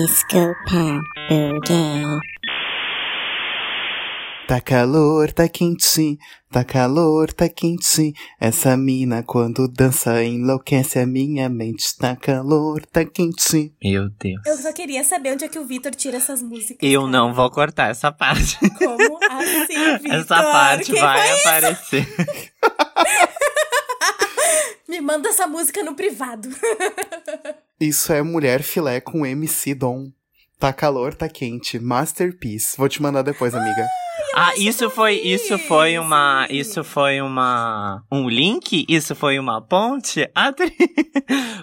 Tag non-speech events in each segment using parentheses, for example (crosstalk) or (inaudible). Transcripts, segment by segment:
Desculpa, buguei. Tá calor, tá quente, tá calor, tá quente. Essa mina quando dança enlouquece a minha mente. Tá calor, tá quente. Meu Deus. Eu só queria saber onde é que o Vitor tira essas músicas. Eu cara. não vou cortar essa parte. Como assim, (laughs) Vitor? Essa parte Quem vai aparecer. (laughs) Me manda essa música no privado. (laughs) Isso é Mulher Filé com MC Dom. Tá calor, tá quente. Masterpiece. Vou te mandar depois, amiga. Ah, isso foi, isso foi uma, sim. isso foi uma, um link? Isso foi uma ponte? (laughs) Adri,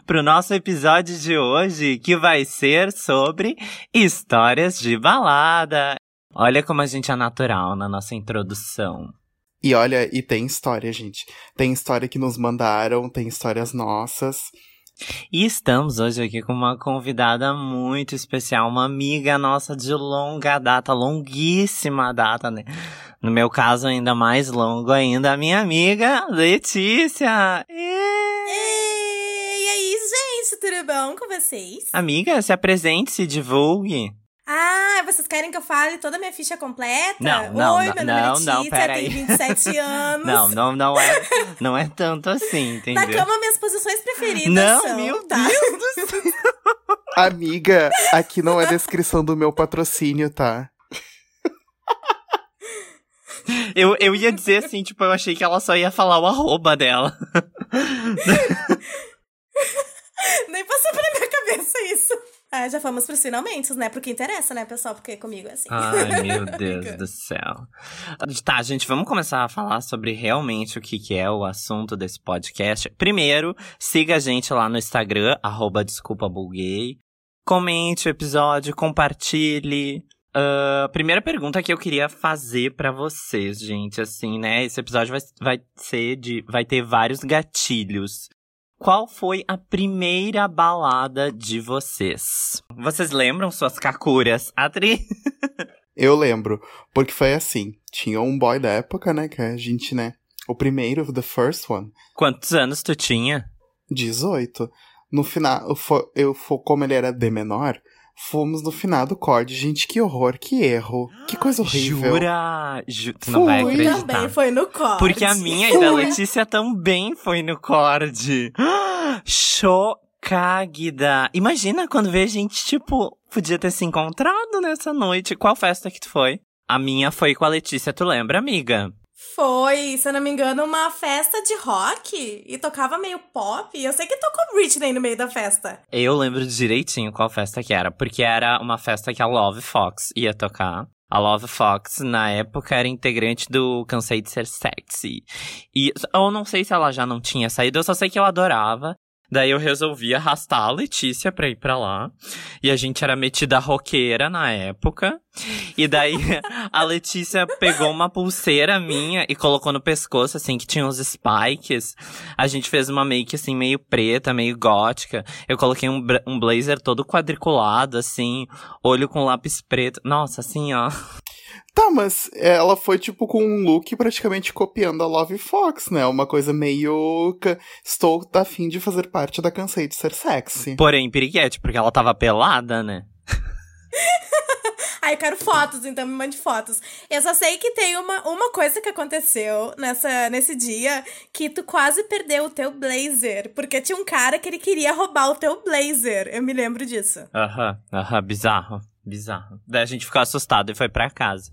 pro nosso episódio de hoje, que vai ser sobre histórias de balada. Olha como a gente é natural na nossa introdução. E olha, e tem história, gente. Tem história que nos mandaram, tem histórias nossas. E estamos hoje aqui com uma convidada muito especial, uma amiga nossa de longa data, longuíssima data, né? No meu caso, ainda mais longo ainda, a minha amiga Letícia. Ei, e aí, gente, tudo bom com vocês? Amiga, se apresente, se divulgue. Ah, vocês querem que eu fale toda a minha ficha completa? Não, não, Oi, não, meu nome é não, Letícia, (laughs) não, pera aí. tenho 27 anos. Não, não, não é, não é tanto assim, entendeu? Na cama, minhas posições preferidas Não, são, meu tá? Deus do (laughs) céu. Amiga, aqui não é descrição do meu patrocínio, tá? Eu, eu ia dizer assim, tipo, eu achei que ela só ia falar o arroba dela. (laughs) Nem passou pela minha cabeça isso. Ah, já fomos pros finalmente, né? Pro que interessa, né, pessoal? Porque comigo é assim. Ai, (laughs) meu Deus do céu. Tá, gente, vamos começar a falar sobre realmente o que, que é o assunto desse podcast. Primeiro, siga a gente lá no Instagram, arroba desculpa buguei. Comente o episódio, compartilhe. Ah, primeira pergunta que eu queria fazer pra vocês, gente, assim, né? Esse episódio vai, vai ser de. vai ter vários gatilhos. Qual foi a primeira balada de vocês? Vocês lembram suas kakuras? Atri? (laughs) Eu lembro, porque foi assim. Tinha um boy da época, né, que a gente, né, o primeiro, the first one, Quantos anos tu tinha? 18. No final, eu, como ele era D menor, fomos no final do corte. Gente, que horror, que erro, que coisa horrível. Jura? Ju... Tu não vai Fui. acreditar. Também foi no corte. Porque a minha e da. Letícia também foi no Cord. (gasps) Chocagida. Imagina quando vê a gente, tipo, podia ter se encontrado nessa noite. Qual festa que tu foi? A minha foi com a Letícia, tu lembra, amiga? Foi, se eu não me engano, uma festa de rock e tocava meio pop. Eu sei que tocou Britney no meio da festa. Eu lembro direitinho qual festa que era, porque era uma festa que a Love Fox ia tocar. A Love Fox, na época, era integrante do Cansei de Ser Sexy. E eu não sei se ela já não tinha saído, eu só sei que eu adorava. Daí eu resolvi arrastar a Letícia pra ir pra lá. E a gente era metida roqueira na época. E daí (laughs) a Letícia pegou uma pulseira minha e colocou no pescoço, assim, que tinha uns spikes. A gente fez uma make, assim, meio preta, meio gótica. Eu coloquei um, um blazer todo quadriculado, assim, olho com lápis preto. Nossa, assim, ó. Tá, mas ela foi tipo com um look praticamente copiando a Love Fox, né? Uma coisa meio. Estou a fim de fazer parte da Cansei de Ser Sexy. Porém, piriguete, porque ela tava pelada, né? (laughs) Ai, eu quero fotos, então me mande fotos. Eu só sei que tem uma, uma coisa que aconteceu nessa, nesse dia que tu quase perdeu o teu blazer. Porque tinha um cara que ele queria roubar o teu blazer. Eu me lembro disso. Aham, aham, bizarro, bizarro. Daí a gente ficou assustado e foi pra casa.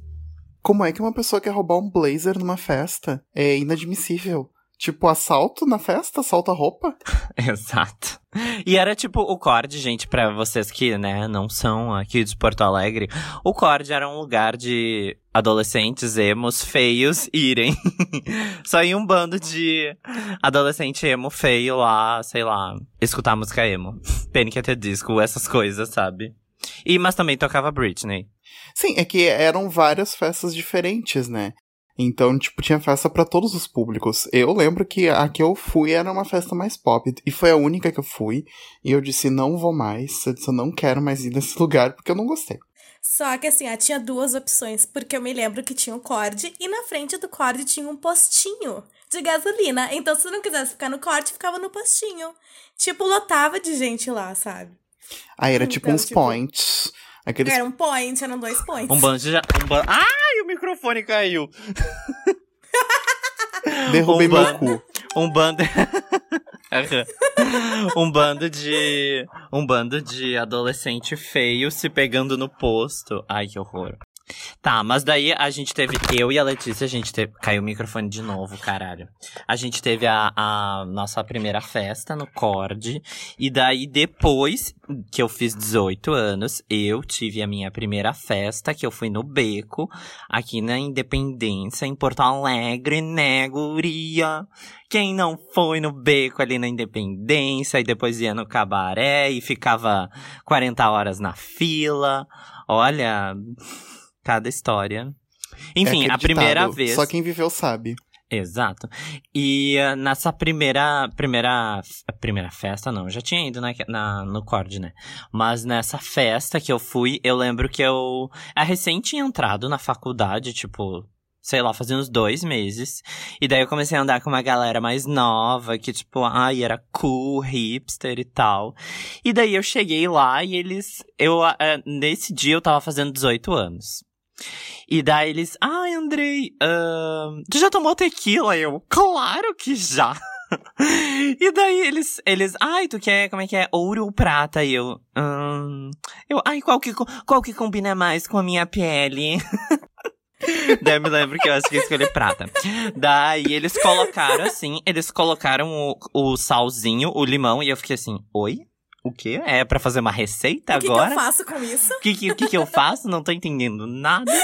Como é que uma pessoa quer roubar um blazer numa festa? É inadmissível. Tipo, assalto na festa? Assalto a roupa? (laughs) Exato. E era tipo o Cord, gente, pra vocês que, né, não são aqui de Porto Alegre. O Cord era um lugar de adolescentes emos feios irem. (laughs) Só ia um bando de adolescente emo feio lá, sei lá, escutar música emo. Panic! at the Disco, essas coisas, sabe? E, mas também tocava Britney. Sim, é que eram várias festas diferentes, né? Então, tipo, tinha festa pra todos os públicos. Eu lembro que a que eu fui era uma festa mais pop. E foi a única que eu fui. E eu disse, não vou mais. Eu disse, eu não quero mais ir nesse (laughs) lugar porque eu não gostei. Só que assim, ah, tinha duas opções, porque eu me lembro que tinha um corte e na frente do corte tinha um postinho de gasolina. Então, se tu não quisesse ficar no corte, ficava no postinho. Tipo, lotava de gente lá, sabe? Aí era tipo Então, uns tipo, points. Aqueles Era um point, eram dois points. Um bando de. Um ban... Ai, o microfone caiu! (laughs) derrubei um meu cu. Um bando. (laughs) um bando de. Um bando de adolescente feio se pegando no posto. Ai, que horror. Tá, mas daí a gente teve. Eu e a Letícia, a gente teve. Caiu o microfone de novo, caralho. A gente teve a, a nossa primeira festa no Cord. E daí, depois que eu fiz 18 anos, eu tive a minha primeira festa, que eu fui no Beco, aqui na Independência, em Porto Alegre, né, guria? Quem não foi no beco ali na Independência e depois ia no cabaré e ficava 40 horas na fila. Olha, cada história. Enfim, É a primeira vez. Só quem viveu sabe. Exato. E ah, nessa primeira, primeira, primeira festa, não, eu já tinha ido na, na, no Cord, né? Mas nessa festa que eu fui, eu lembro que eu, a recém tinha entrado na faculdade, tipo, sei lá, fazia uns dois meses. E daí eu comecei a andar com uma galera mais nova, que tipo, ai, era cool, hipster e tal. E daí eu cheguei lá e eles, eu, ah, nesse dia eu tava fazendo 18 anos. E daí eles, ai, Andrei, ahn, tu já tomou tequila? Eu, claro que já. (laughs) e daí eles, eles, ai, tu quer, como é que é, ouro ou prata? E eu, ahn, eu, ai, qual que, qual que combina mais com a minha pele? (laughs) Daí eu me lembro que eu acho que eu escolhi prata. Daí eles colocaram assim, eles colocaram o, o salzinho, o limão, e eu fiquei assim, oi? O quê? É pra fazer uma receita O que, que agora? eu faço com isso? O que, que, o que, que eu faço? Não tô entendendo nada. (laughs)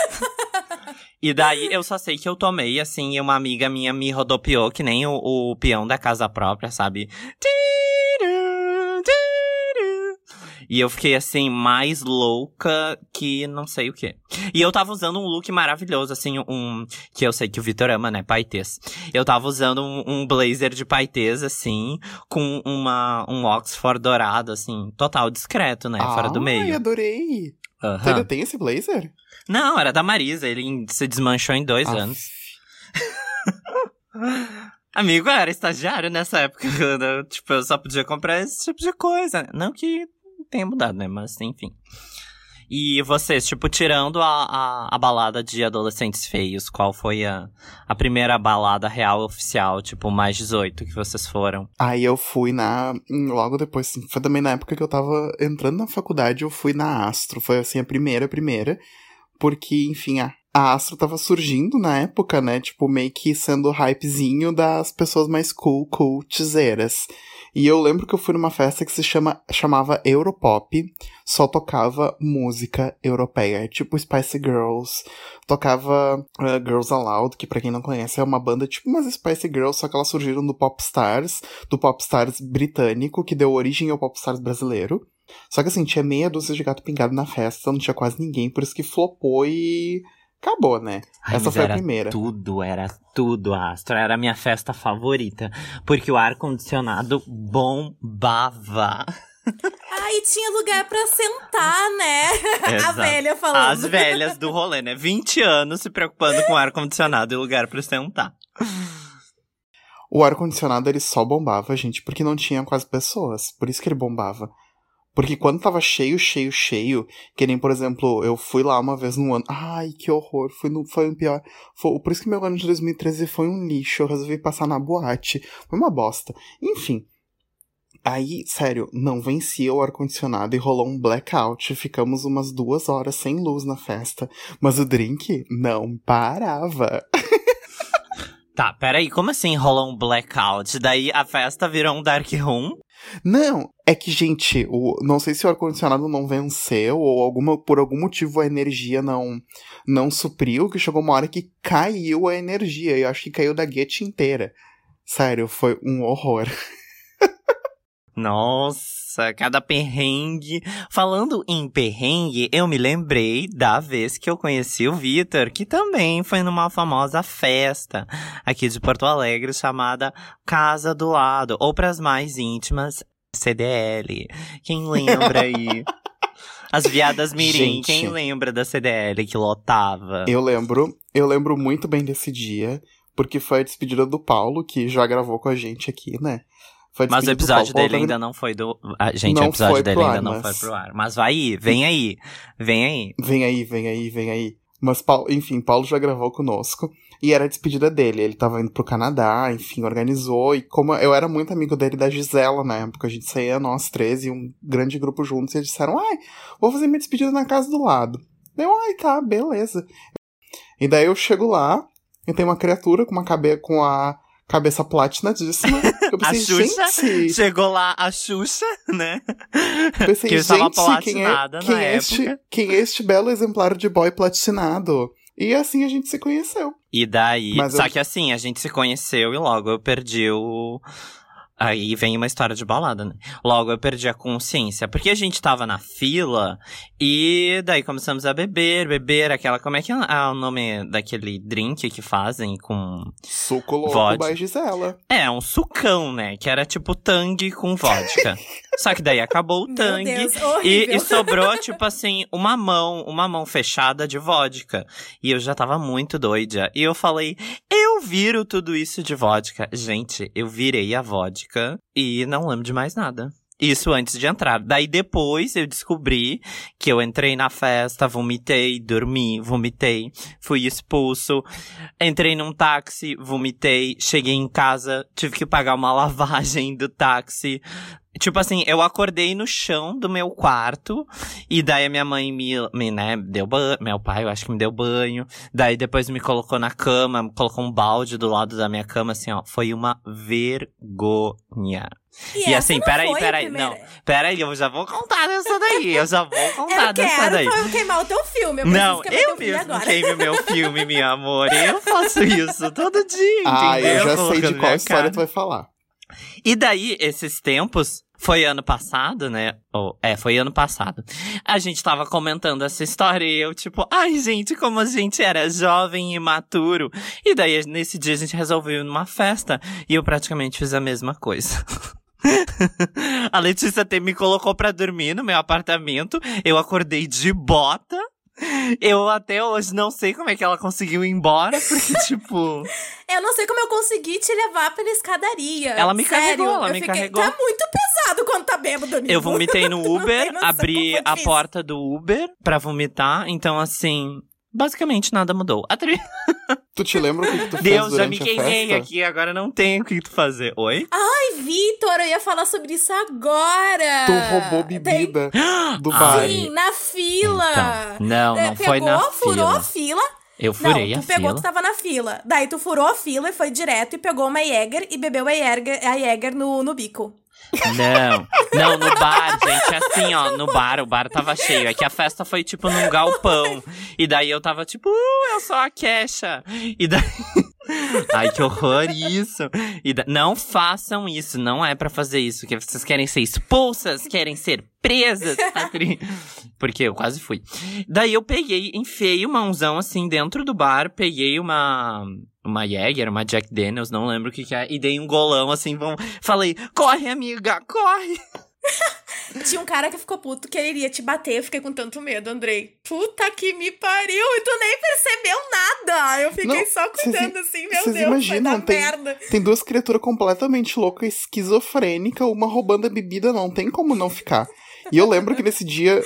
E daí eu só sei que eu tomei, assim, e uma amiga minha me rodopiou, que nem o, o peão da casa própria, sabe? Tiru. E eu fiquei assim, mais louca que não sei o que. E eu tava usando um look maravilhoso, assim, um. Que eu sei que o Vitor ama, né? Paetês. Eu tava usando um, um blazer de paetês, assim, com uma, um Oxford dourado, assim, total discreto, né? Fora do Ai, meio. adorei. Aham. Você ainda tem esse blazer? Não, era da Marisa. Ele se desmanchou em dois Aff. anos. (laughs) Amigo, eu era estagiário nessa época. (laughs) quando, tipo, eu só podia comprar esse tipo de coisa. Não que tenha mudado, né? Mas, enfim. E vocês, tipo, tirando a, a, a balada de adolescentes feios, qual foi a, a primeira balada real oficial, tipo, mais 18 que vocês foram? Aí eu fui na. Logo depois, assim, foi também na época que eu tava entrando na faculdade, eu fui na Astro. Foi assim a primeira, a primeira. Porque, enfim, a, a Astro tava surgindo na época, né? Tipo, meio que sendo o hypezinho das pessoas mais cool, cool, tizeiras. E eu lembro que eu fui numa festa que se chama, chamava Europop, só tocava música europeia, tipo Spice Girls, tocava uh, Girls Aloud, que pra quem não conhece é uma banda tipo umas Spice Girls, só que elas surgiram do Popstars, do Popstars britânico, que deu origem ao Popstars brasileiro. Só que assim, tinha meia dúzia de gato pingado na festa, não tinha quase ninguém, por isso que flopou e acabou, né? Ai, Essa foi a era primeira. Tudo, era tudo, Astro. Era a minha festa favorita. Porque o ar-condicionado bombava. Ah, e tinha lugar pra sentar, né? (laughs) a Exato. velha falando. As velhas do rolê, né? 20 anos se preocupando com ar-condicionado e lugar pra sentar. O ar-condicionado ele só bombava, gente, porque não tinha quase pessoas. Por isso que ele bombava. Porque quando tava cheio, cheio, cheio, que nem, por exemplo, eu fui lá uma vez no ano. Ai, que horror. Foi, no, foi o pior. Foi, por isso que meu ano de 2013 foi um lixo. Eu resolvi passar na boate. Foi uma bosta. Enfim. Aí, sério, não vencia o ar-condicionado e rolou um blackout. Ficamos umas duas horas sem luz na festa. Mas o drink não parava. (laughs) Tá, peraí, como assim rolou um blackout? Daí a festa virou um dark room? Não, é que, gente, o, não sei se o ar-condicionado não venceu ou alguma, por algum motivo a energia não não supriu, que chegou uma hora que caiu a energia. Eu acho que caiu da guete inteira. Sério, foi um horror. (laughs) Nossa, cada perrengue. Falando em perrengue, eu me lembrei da vez que eu conheci o Vitor, que também foi numa famosa festa aqui de Porto Alegre chamada Casa do Lado, ou para as mais íntimas, CDL. Quem lembra aí? (laughs) As viadas mirim, Gente. quem lembra da CDL que lotava? Eu lembro, eu lembro muito bem desse dia, porque foi a despedida do Paulo, que já gravou com a gente aqui, né? Mas o episódio dele ainda não foi do. Ah, gente, Não o episódio dele ainda ar, não mas- foi pro ar. Mas vai aí, vem aí, vem aí. Vem aí, vem aí, vem aí. Mas, Paulo, enfim, Paulo já gravou conosco. E era a despedida dele. Ele tava indo pro Canadá, enfim, organizou. E como eu era muito amigo dele e da Gisela na época, a gente saía nós três e um grande grupo juntos. E eles disseram, ai, vou fazer minha despedida na casa do lado. Eu, ai, tá, beleza. E daí eu chego lá e tem uma criatura com uma cabe com a cabeça platinadíssima. (laughs) Eu A pensei, Xuxa gente, Chegou lá a Xuxa, né? eu pensei, que estava gente, quem é, platinada quem, na é este, quem é este belo exemplar de boy platinado? E assim a gente se conheceu. E daí. Mas só eu- que assim, a gente se conheceu e logo eu perdi o. Aí vem uma história de balada, né? Logo eu perdi a consciência. Porque a gente tava na fila e daí começamos a beber, beber aquela. Como é que é o nome daquele drink que fazem com. Suco louco Vodka. by Gisela. É, um sucão, né? Que era tipo tangue com vodka. (laughs) Só que daí acabou o tangue. Deus, E, e sobrou, (laughs) tipo assim, uma mão, uma mão fechada de vodka. E eu já tava muito doida. E eu falei, eu viro tudo isso de vodka. Gente, eu virei a vodka e não lembro de mais nada. Isso antes de entrar. Daí depois eu descobri que eu entrei na festa, vomitei, dormi, vomitei, fui expulso, entrei num táxi, vomitei, cheguei em casa, tive que pagar uma (laughs) lavagem do táxi. Tipo assim, eu acordei no chão do meu quarto, e daí a minha mãe me, me né, deu banho, meu pai eu acho que me deu banho, daí depois me colocou na cama, colocou um balde do lado da minha cama, assim, ó, foi uma vergonha. E essa assim, peraí, peraí, primeira. não, peraí, eu já vou contar dessa daí, eu já vou contar Eu dessa daí. quero queimar o teu filme. Eu Não, eu mesmo agora. queime meu filme, meu amor. Eu faço isso todo dia, Ah, eu já sei de qual história cara. tu vai falar. E daí, esses tempos, foi ano passado, né? Ou, é, foi ano passado. A gente tava comentando essa história e eu, tipo, ai, gente, como a gente era jovem e imaturo. E daí, nesse dia, a gente resolveu ir numa festa e eu praticamente fiz a mesma coisa. (laughs) (laughs) a Letícia até me colocou pra dormir no meu apartamento. Eu acordei de bota. Eu até hoje não sei como é que ela conseguiu ir embora, porque, (laughs) tipo. Eu não sei como eu consegui te levar pela escadaria. Ela me Sério, carregou, ela eu me fiquei- carregou. Tá muito pesado quando tá bêbado, amigo. Eu vomitei no (laughs) Uber, abri a porta do Uber pra vomitar, então assim, basicamente nada mudou. A tri... (laughs) Tu te lembra o que, que tu fez Deus, já me queimei aqui, agora não tenho o que tu fazer. Oi? Ai, Vitor, eu ia falar sobre isso agora. Tu roubou Tem- bebida (gasps) do Ai. bar. Sim, na fila. Então, não, É, não pegou, foi na furou fila. a fila. Eu furei não, a tu pegou, fila. tu tava na fila. Daí tu furou a fila e foi direto e pegou uma Jäger e bebeu a Jäger, a Jäger no, no bico. Não, não, no bar, gente, é assim, ó, no bar, o bar tava cheio. É que a festa foi, tipo, num galpão. E daí eu tava, tipo, uh, eu sou a Kesha. E daí... (laughs) Ai, que horror isso. E da- Não façam isso, não é pra fazer isso. Que vocês querem ser expulsas, querem ser presas. (laughs) Patri. Porque eu quase fui. Daí eu peguei, enfiei uma mãozão assim dentro do bar, peguei uma... Uma Jäger, uma Jack Daniels, não lembro o que que é. E dei um golão assim, vão... falei, corre amiga, corre. (laughs) Tinha um cara que ficou puto que ele iria te bater. Eu fiquei com tanto medo, Andrei. Puta que me pariu! E tu nem percebeu nada! Eu fiquei Não, só cuidando i- assim, meu Deus, imaginam, vai dar tem- merda. Tem duas criaturas completamente loucas, esquizofrênica, uma roubando a bebida, não tem como não ficar. E eu lembro que nesse dia.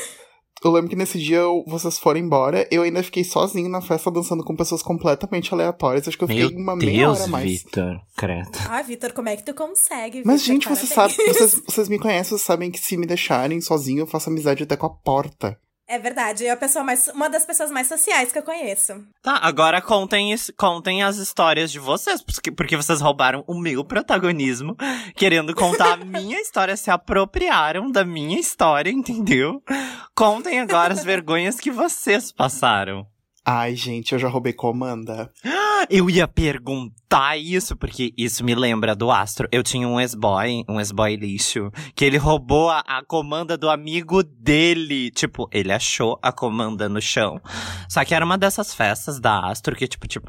Eu lembro que nesse dia eu- vocês foram embora, eu ainda fiquei sozinho na festa dançando com pessoas completamente aleatórias. Acho que eu fiquei Meu uma meia Deus, hora a mais. Vitor, credo. Ah, Vitor, como é que tu consegue? Mas, Vitor? gente, vocês Parabéns. sabem, vocês, vocês me conhecem, vocês sabem que se me deixarem sozinho, eu faço amizade até com a porta. É verdade, é a pessoa mais, uma das pessoas mais sociais que eu conheço. Tá, agora contem, contem as histórias de vocês, porque, porque vocês roubaram o meu protagonismo, querendo contar a minha história, se apropriaram da minha história, entendeu? Contem agora as vergonhas que vocês passaram. Ai, gente, eu já roubei comanda. (gasps) Eu ia perguntar isso, porque isso me lembra do Astro. Eu tinha um ex-boy, um ex-boy lixo, que ele roubou a, a comanda do amigo dele. Tipo, ele achou a comanda no chão. Só que era uma dessas festas da Astro que, tipo, tipo,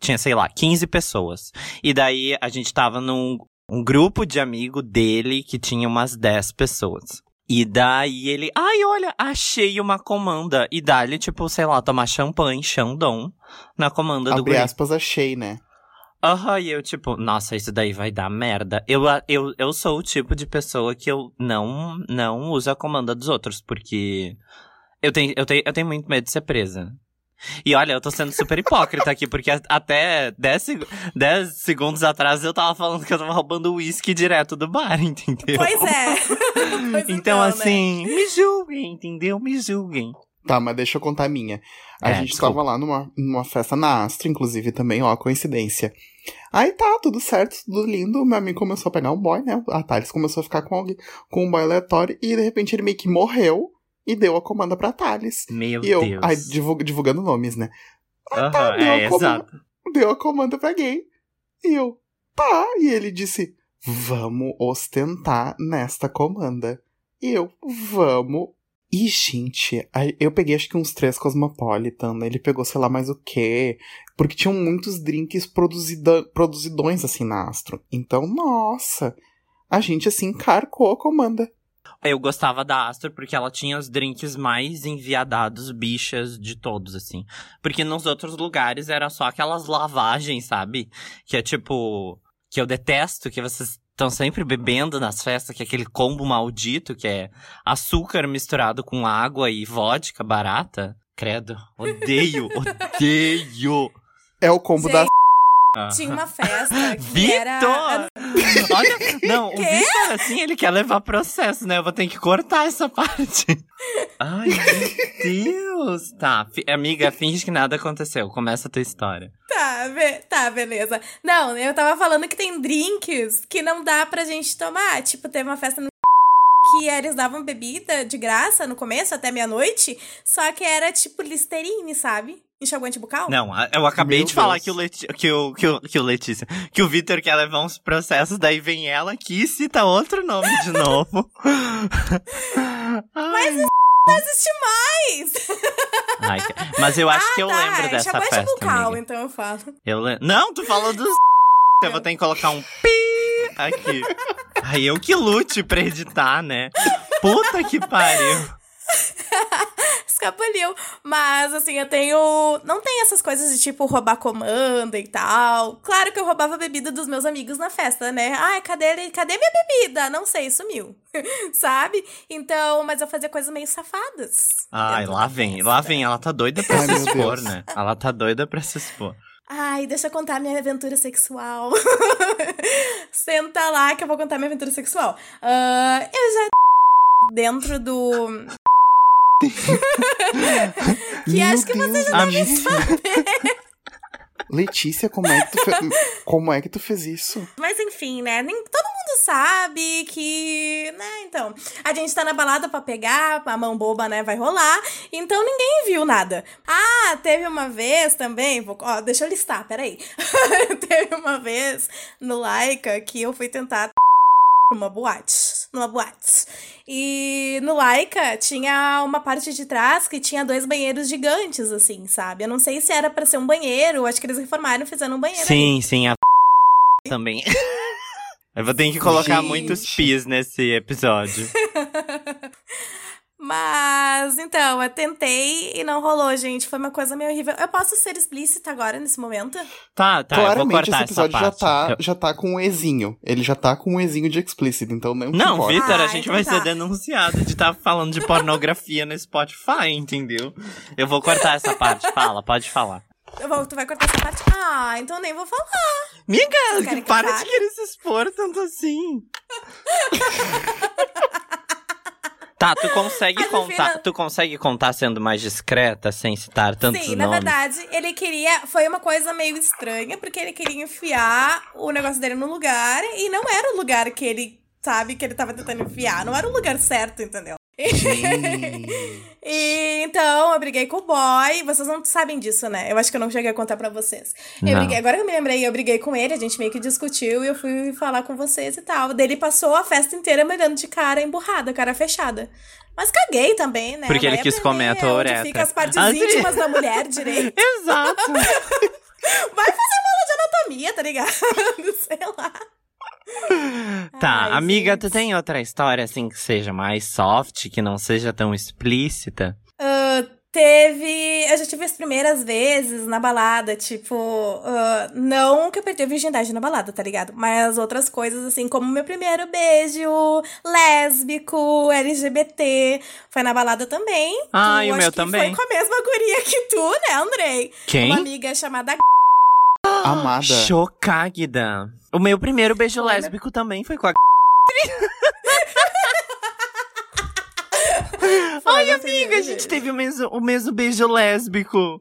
tinha, sei lá, 15 pessoas. E daí a gente tava num um grupo de amigo dele que tinha umas 10 pessoas. E daí ele, ai, olha, achei uma comanda. E dali, tipo, sei lá, tomar champanhe, Xandão, na comanda do Abre guri. aspas, achei, né? Aham, e eu, tipo, nossa, isso daí vai dar merda. Eu, eu, eu sou o tipo de pessoa que eu não, não uso a comanda dos outros, porque eu tenho, eu, tenho, eu tenho muito medo de ser presa. E olha, eu tô sendo super hipócrita aqui, porque até 10, 10 segundos atrás eu tava falando que eu tava roubando uísque direto do bar, (laughs) entendeu? Pois é. (laughs) pois então, então, né? assim, me julguem, entendeu? Me julguem. Tá, mas deixa eu contar a minha. A É, gente desculpa. tava lá numa, numa festa na Astro, inclusive, também, ó, coincidência. Aí tá, tudo certo, tudo lindo. Meu amigo começou a pegar um boy, né? A Thales começou a ficar com, alguém, com um boy aleatório e de repente ele meio que morreu e deu a comanda pra Thales. Meu e eu, Deus. ai, divulga- divulgando nomes, né? Tá, deu é, a comanda. exato. Deu a comanda pra gay. E eu, tá. E ele disse, vamos ostentar nesta comanda. E eu, vamos. E, gente, aí eu peguei acho que uns três Cosmopolitan, né? ele pegou sei lá mais o quê. Porque tinham muitos drinks produzida, produzidões assim na Astro. Então, nossa, a gente assim carcou a comanda. Eu gostava da Astor porque ela tinha os drinks mais enviadados, bichas de todos, assim. Porque nos outros lugares era só aquelas lavagens, sabe? Que é tipo. Que eu detesto, que vocês estão sempre bebendo nas festas, que é aquele combo maldito, que é açúcar misturado com água e vodka barata. Credo. Odeio, (laughs) odeio. É o combo Gente, da. Tinha uma festa que (laughs) Vitor! era. (laughs) Olha, não, o? (laughs) Vitor, assim, ele quer levar processo, né? Eu vou ter que cortar essa parte. Ai, meu Deus. Tá, amiga, finge que nada aconteceu. Começa a tua história. Tá, be- tá, beleza. Não, eu tava falando que tem drinks que não dá pra gente tomar. Tipo, teve uma festa no que eles davam bebida de graça no começo, até meia-noite, só que era tipo Listerine, sabe? Enxaguante bucal. Não, eu acabei Meu de falar que o, Leti que, o, que, o, que o Letícia, que o Vitor quer levar uns processos, daí vem ela aqui e cita outro nome de (laughs) novo. Mas (laughs) Não existe mais! Ai, mas eu acho que eu tá, lembro é dessa festa. bucal, amiga. então eu falo. Eu le... Não, tu falou dos. (laughs) Eu vou ter que colocar um pi aqui. Aí eu que lute pra editar, né? Puta que pariu. Escapuliu. Mas, assim, eu tenho. Não tem essas coisas de tipo roubar comanda e tal. Claro que eu roubava bebida dos meus amigos na festa, né? Ai, cadê, ele- cadê minha bebida? Não sei, sumiu. (laughs) Sabe? Então, mas eu fazia coisas meio safadas. Ai, lá vem, festa. lá vem. Ela tá doida pra Ai, se expor, né? Ela tá doida pra se expor. Ai, deixa eu contar minha aventura sexual. (laughs) Senta lá que eu vou contar minha aventura sexual. Ah, eu já. (laughs) Dentro do. (laughs) que acho que você Deus, A Letícia. (laughs) Letícia, como é que tu, fe... como é que tu fez isso? Mas enfim, né? Nem, todo mundo sabe que. Né? Então, a gente tá na balada pra pegar, a mão boba, né? Vai rolar. Então ninguém viu nada. Ah, teve uma vez também. Vou, ó, deixa eu listar, peraí. (laughs) teve uma vez no Laika que eu fui tentar numa boate. Numa boate. E no Laika tinha uma parte de trás que tinha dois banheiros gigantes, assim, sabe? Eu não sei se era pra ser um banheiro, acho que eles reformaram e fizeram um banheiro. Sim, sim, a (laughs) também. (laughs) Eu vou ter que colocar Gente. muitos pis nesse episódio. (laughs) Mas, então, eu tentei e não rolou, gente. Foi uma coisa meio horrível. Eu posso ser explícita agora, nesse momento? Tá, tá, eu vou Claramente cortar esse essa episódio já tá, Eu- já tá com um Ezinho. Ele já tá com um Ezinho de explícito, então não Não. Vitor, a Ah, gente então vai tá. ser denunciado de estar falando de pornografia no Spotify, entendeu? Eu vou cortar essa parte. Fala, pode falar. Eu vou, tu vai cortar essa parte? Ah, então nem vou falar. Miga, que para de querer se expor tanto assim. (laughs) tá, tu consegue (laughs) Mas contar, final- tu consegue contar sendo mais discreta, sem citar tantos Sim, na nomes? verdade, ele queria. Foi uma coisa meio estranha, porque ele queria enfiar o negócio dele no lugar e não era o lugar que ele. Sabe, que ele tava tentando enfiar. Não era o lugar certo, entendeu? (laughs) E então, eu briguei com o boy. Vocês não sabem disso, né? Eu acho que eu não cheguei a contar pra vocês. Briguei, agora que eu me lembrei, eu briguei com ele, a gente meio que discutiu e eu fui falar com vocês e tal. Daí ele passou a festa inteira me olhando de cara emburrada, cara fechada. Mas caguei também, né? Porque ele Vai quis aprender comer a tua onde uretra. fica as partes Ah, sim. íntimas da mulher (laughs) direito. Exato. (laughs) Vai fazer uma aula de anatomia, tá ligado? Sei lá. (laughs) Tá, Ai, amiga, gente. tu tem outra história assim que seja mais soft, que não seja tão explícita? Ah, Teve. Eu já tive as primeiras vezes na balada, tipo. Uh, não que eu perdi a virgindade na balada, tá ligado? Mas outras coisas, assim, como meu primeiro beijo lésbico, LGBT. Foi na balada também. Ah, tu, e o meu que também. Foi com a mesma guria que tu, né, Andrei? Quem? Uma amiga chamada. (gasps) Amada. Chocada. O meu primeiro beijo né? lésbico também foi com a. (laughs) Ai, amiga, a gente teve o mesmo, o mesmo beijo lésbico.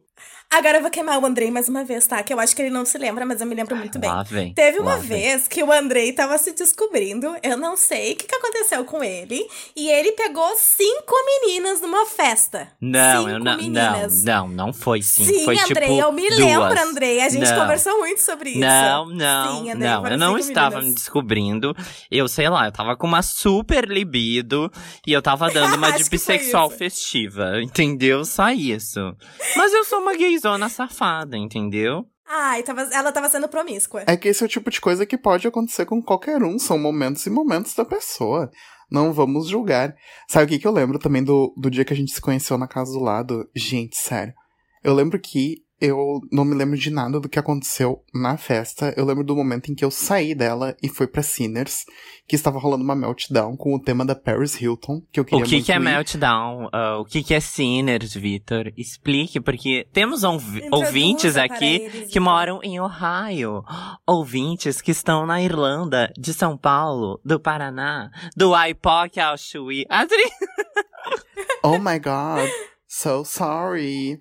Agora eu vou queimar o Andrei mais uma vez, tá? Que eu acho que ele não se lembra, mas eu me lembro muito bem. Lá vem. Teve uma vem. vez que o Andrei tava se descobrindo, eu não sei o que, que aconteceu com ele, e ele pegou cinco meninas numa festa. Não, cinco eu não, não, meninas. não, não foi sim. Sim, foi Andrei, tipo eu me duas. lembro, Andrei. A gente Não. conversou muito sobre isso. Não, não, Sim, Andrei, não. Eu não cinco estava me descobrindo. Eu sei lá, eu tava com uma super libido e eu tava dando (laughs) uma de bissexual festiva, entendeu? Só isso. Mas eu sou uma gayzona safada, entendeu? Ai, tava, ela tava sendo promíscua. É que esse é o tipo de coisa que pode acontecer com qualquer um. São momentos e momentos da pessoa. Não vamos julgar. Sabe o que, que eu lembro também do, do dia que a gente se conheceu na casa do lado? Gente, sério. Eu lembro que eu não me lembro de nada do que aconteceu na festa. Eu lembro do momento em que eu saí dela e fui pra Sinners, que estava rolando uma meltdown com o tema da Paris Hilton, que eu O queria que, muito que é meltdown? Ah, o que, que é sinners, Vitor? Explique, porque temos ouvintes aqui eles, que então. moram em Ohio. Ouvintes que estão na Irlanda, de São Paulo, do Paraná, do Aipoc ao Chuí. (laughs) Adri... Oh my god, so sorry.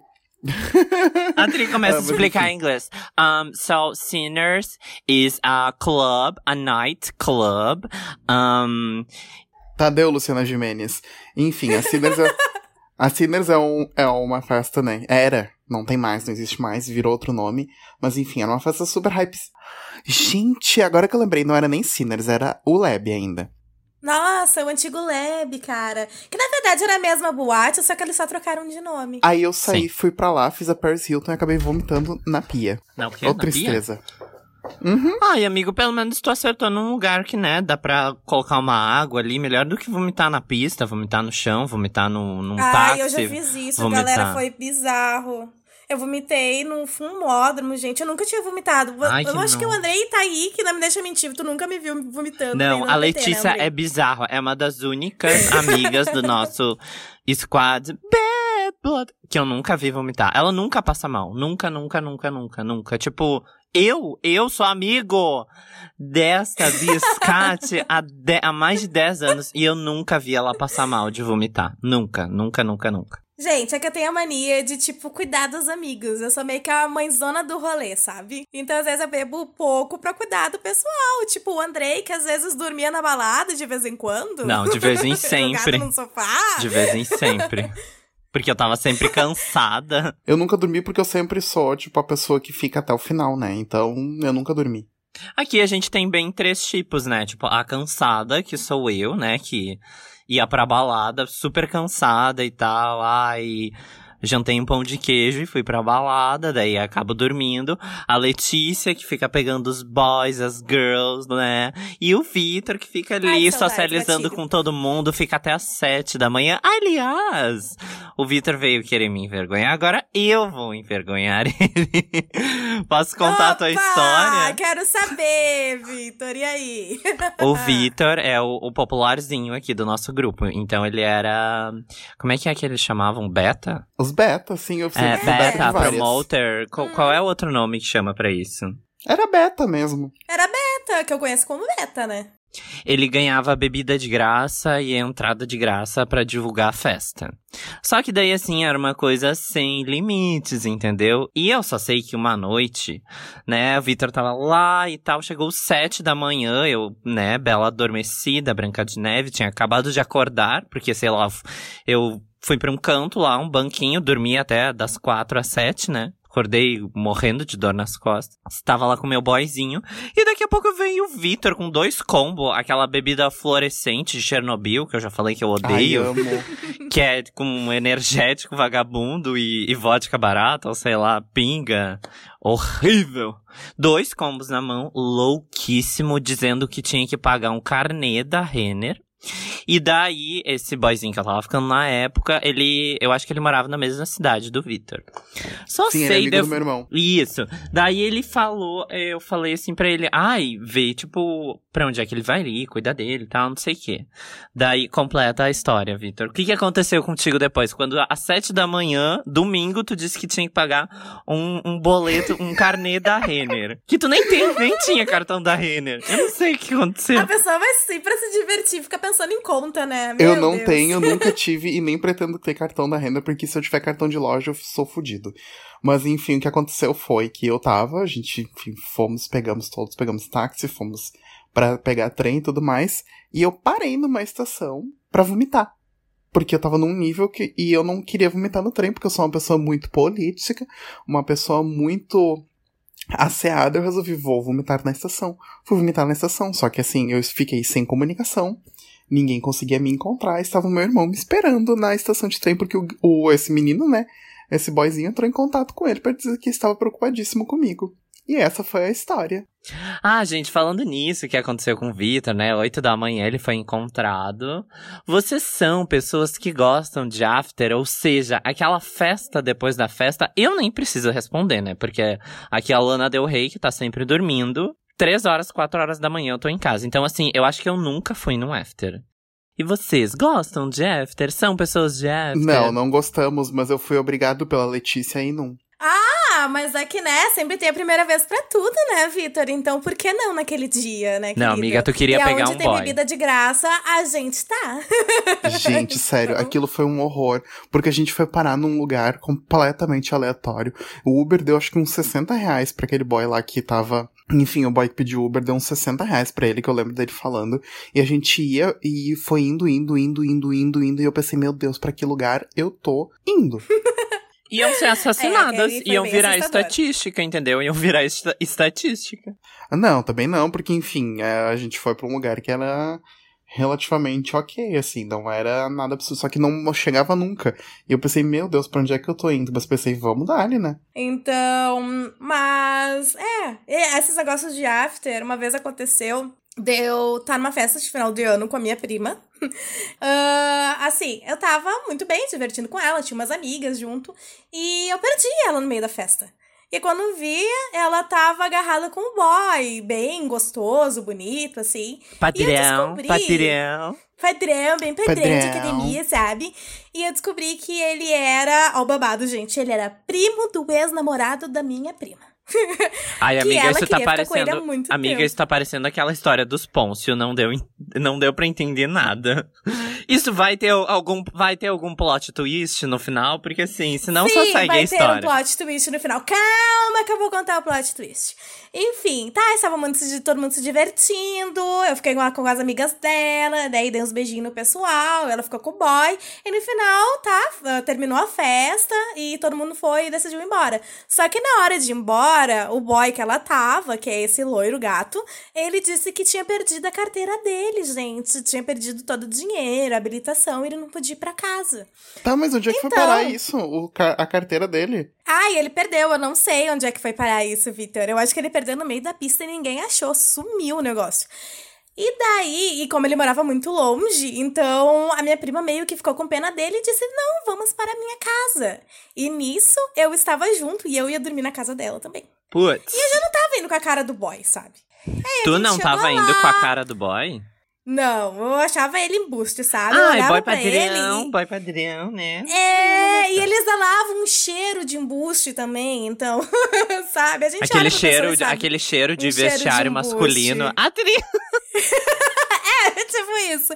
Adri começa Ah, a mas explicar em inglês. Um, so, Sinners is a club, a night club. Um, Tadeu, Luciana Jimenez. Enfim, a Sinners é, a Sinners é, um, é uma festa, né? Era, não tem mais, não existe mais, virou outro nome. Mas enfim, era uma festa super hype. Gente, agora que eu lembrei, não era nem Sinners, era o Lab ainda. Nossa, o antigo Lab, cara. Que na verdade era a mesma boate, só que eles só trocaram de nome. Aí eu saí, Sim. fui pra lá, fiz a Paris Hilton e acabei vomitando na pia. não, porque Ô, na pia? tristeza. Uhum. Ai, amigo, pelo menos tu acertou num lugar que, né, dá pra colocar uma água ali, melhor do que vomitar na pista, vomitar no chão, vomitar no, num Ai, táxi. eu já fiz isso, vomitar. galera, foi bizarro. Eu vomitei num fumódromo, gente. Eu nunca tinha vomitado. Ai, eu que acho que o não. Andrei tá aí, que não me deixa mentir. Tu nunca me viu vomitando. Não, a né, Letícia Andrei? é bizarro. É uma das únicas amigas do nosso squad Bad Blood que eu nunca vi vomitar. Ela nunca passa mal. Nunca, nunca, nunca, nunca, nunca. Tipo, eu, eu sou amigo desta biscate há, de- há mais de 10 anos e eu nunca vi ela passar mal de vomitar. Nunca, nunca, nunca, nunca. Gente, é que eu tenho a mania de, tipo, cuidar dos amigos. Eu sou meio que a mãezona do rolê, sabe? Então, às vezes, eu bebo pouco pra cuidar do pessoal. Tipo, o Andrei, que às vezes dormia na balada de vez em quando. Não, de vez em (laughs) sempre. no sofá. De vez em sempre. Porque eu tava sempre cansada. Eu nunca dormi porque eu sempre sou, tipo, a pessoa que fica até o final, né? Então, eu nunca dormi. Aqui a gente tem bem três tipos, né? Tipo, a cansada, que sou eu, né? Que ia pra balada super cansada e tal. Ai, jantei um pão de queijo e fui pra balada, daí acabo dormindo. A Letícia, que fica pegando os boys, as girls, né? E o Vitor, que fica ali Ai, socializando com todo mundo, fica até às sete da manhã. Aliás, o Vitor veio querer me envergonhar, agora eu vou envergonhar (laughs) ele. Posso contar a tua Opa! história? Quero saber, Vitor. E aí? O Vitor é o, o popularzinho aqui do nosso grupo. Então ele era. Como é que é que eles chamavam? Beta? Os beta, sim, eu sempre É, beta beta, promoter. Qual, qual é o outro nome que chama pra isso? Era beta mesmo. Era Beta, que eu conheço como Beta, né? Ele ganhava bebida de graça e entrada de graça pra divulgar a festa. Só que daí, assim, era uma coisa sem limites, entendeu? E eu só sei que uma noite, né, o Vitor tava lá e tal, chegou sete da manhã, eu, né, bela adormecida, Branca de Neve, tinha acabado de acordar, porque, sei lá, eu fui pra um canto lá, um banquinho, dormi até das quatro às sete, né? Acordei morrendo de dor nas costas. Estava lá com meu boyzinho. E daqui a pouco veio o Vitor com dois combos. Aquela bebida fluorescente de Chernobyl, que eu já falei que eu Ai, odeio. amo. (laughs) que é com um energético vagabundo e, e vodka barata, ou sei lá, pinga. Horrível. Dois combos na mão, louquíssimo, dizendo que tinha que pagar um carnê da Renner. E daí, esse boyzinho que eu tava ficando na época, ele. Eu acho que ele morava na mesma cidade do Victor. Só Sim, ele é sei. amigo daí eu- do meu irmão. Isso. Daí ele falou, eu falei assim pra ele, ai, vê, tipo, pra onde é que ele vai ir, cuida dele e tal, não sei o quê. Daí completa a história, Victor. O que, que aconteceu contigo depois? Quando às sete da manhã, domingo, tu disse que tinha que pagar um, um boleto, um carnê da Renner. Que tu nem tem, nem tinha cartão da Renner. Eu não sei o que aconteceu. A pessoa vai sim pra se divertir, fica pensando em conta, né? Eu Meu não Deus. tenho, (laughs) nunca tive e nem pretendo ter cartão da renda, porque se eu tiver cartão de loja eu sou fudido. Mas enfim, o que aconteceu foi que eu tava, a gente, enfim, fomos, pegamos todos, pegamos táxi, fomos pra pegar trem e tudo mais, e eu parei numa estação pra vomitar. Porque eu tava num nível que. E eu não queria vomitar no trem, porque eu sou uma pessoa muito política, uma pessoa muito asseada, eu resolvi, vou vomitar na estação. Fui vomitar na estação, só que assim, eu fiquei sem comunicação. Ninguém conseguia me encontrar. Estava o meu irmão me esperando na estação de trem, porque o, o- esse menino, né? Esse boyzinho entrou em contato com ele para dizer que estava preocupadíssimo comigo. E essa foi a história. Ah, gente, falando nisso, que aconteceu com o Vitor, né? Oito da manhã ele foi encontrado. Vocês são pessoas que gostam de after, ou seja, aquela festa depois da festa, eu nem preciso responder, né? Porque aqui a Lana Del Rey, que tá sempre dormindo, três horas, quatro horas da manhã eu tô em casa. Então, assim, eu acho que eu nunca fui num after. E vocês gostam de after? São pessoas de after? Não, não gostamos, mas eu fui obrigado pela Letícia ir num. Ah, mas é que, né, sempre tem a primeira vez pra tudo, né, Vitor? Então por que não naquele dia, né, Não, amiga, tu queria e pegar aonde um tem boy. bebida de graça, a gente tá. (laughs) Gente, sério, aquilo foi um horror. Porque a gente foi parar num lugar completamente aleatório. O Uber deu acho que uns 60 reais pra aquele boy lá que tava. Enfim, o boy que pediu Uber deu uns 60 reais pra ele, que eu lembro dele falando. E a gente ia e foi indo, indo, indo, indo, indo, indo. E eu pensei, meu Deus, pra que lugar eu tô indo? (laughs) Iam ser assassinadas, É, iam virar assustador. estatística, entendeu? Iam virar esta- estatística. Não, também não, porque enfim, é, a gente foi pra um lugar que era relativamente ok, assim, não era nada absurdo, só que não chegava nunca. E eu pensei, meu Deus, pra onde é que eu tô indo? Mas pensei, vamos dar ali, né? Então, mas, é, esses negócios de after, uma vez aconteceu de eu estar numa festa de final de ano com a minha prima. (laughs) Ah, assim, eu tava muito bem, divertindo com ela, tinha umas amigas junto, e eu perdi ela no meio da festa. E quando vi, ela tava agarrada com um boy, bem gostoso, bonito, assim. Padrão, descobri- padrão. Padrão, bem padrão, de Padrão. academia, sabe? E eu descobri que ele era, ó o babado, gente, ele era primo do ex-namorado da minha prima. Ai, amiga, isso tá parecendo. muito Amiga, tempo. isso tá parecendo aquela história dos Pôncio, não deu, não deu pra entender nada. Isso vai ter algum, vai ter algum plot twist no final, porque assim, senão Sim, só segue vai a história. ter um plot twist no final. Calma que eu vou contar o plot twist. Enfim, tá, estava muito, todo mundo se divertindo, eu fiquei lá com as amigas dela, daí dei uns beijinhos no pessoal, ela ficou com o boy, e no final, tá, terminou a festa e todo mundo foi e decidiu ir embora. Só que na hora de ir embora, o boy que ela tava, que é esse loiro gato, ele disse que tinha perdido a carteira dele, gente. Tinha perdido todo o dinheiro, a habilitação, e ele não podia ir pra casa. Tá, mas onde é que foi Então. parar isso? O a carteira dele? Ai, ele perdeu. Eu não sei onde é que foi parar isso, Vitor. Eu acho que ele perdeu no meio da pista e ninguém achou. Sumiu o negócio. E daí, e como ele morava muito longe, então a minha prima meio que ficou com pena dele e disse: Não, vamos para a minha casa. E nisso eu estava junto e eu ia dormir na casa dela também. Putz, Não tava indo com a cara do boy, sabe? tu gente não tava lá. indo com a cara do boy? Não, eu achava ele embuste, sabe? eu Ai, olhava boy ele. padrão, boy padrão, né? É, e ele exalava um cheiro de embuste também, então, (laughs) sabe? A gente Aquele cheiro, pessoa de, aquele cheiro de Um cheiro de vestiário masculino. Atri... (laughs) (laughs) Tipo isso.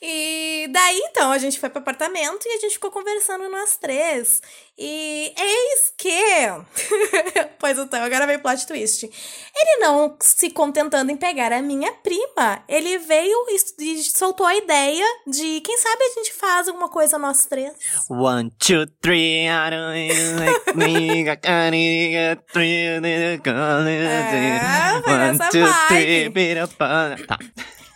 E daí, então, a gente foi pro apartamento e a gente ficou conversando nós três. E eis que. (laughs) pois então, agora vem o plot twist. Ele não se contentando em pegar a minha prima, ele veio e, soltou a ideia de quem sabe a gente faz alguma coisa nós três. One, two, three, I don't like É, One, two, three, beat up Tá.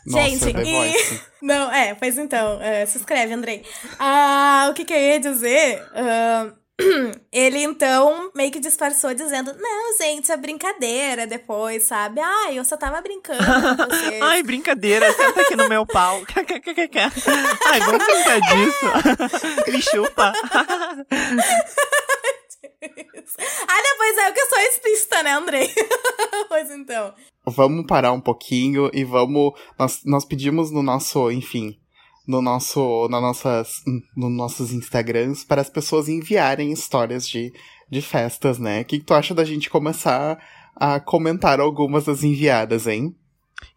Nossa, Gente, e-. (laughs) Não, é, pois então, é, se inscreve, Andrei. Ah, o que, que eu ia dizer? Ah, (clears throat) ele então meio que disfarçou dizendo: Não, gente, é brincadeira depois, sabe? Ai, eu só tava brincando com (laughs) vocês. Ai, brincadeira, senta aqui no meu pau. (laughs) Ai, vamos brincar disso. Me chupa. (laughs) ah, depois é o que eu sou explícita, né, Andrei? (laughs) pois então. Vamos parar um pouquinho e vamos. Nós, nós pedimos no nosso, enfim, no nosso, na nossas, no nossos Instagrams para as pessoas enviarem histórias de, de festas, né? O que, que tu acha da gente começar a comentar algumas das enviadas, hein?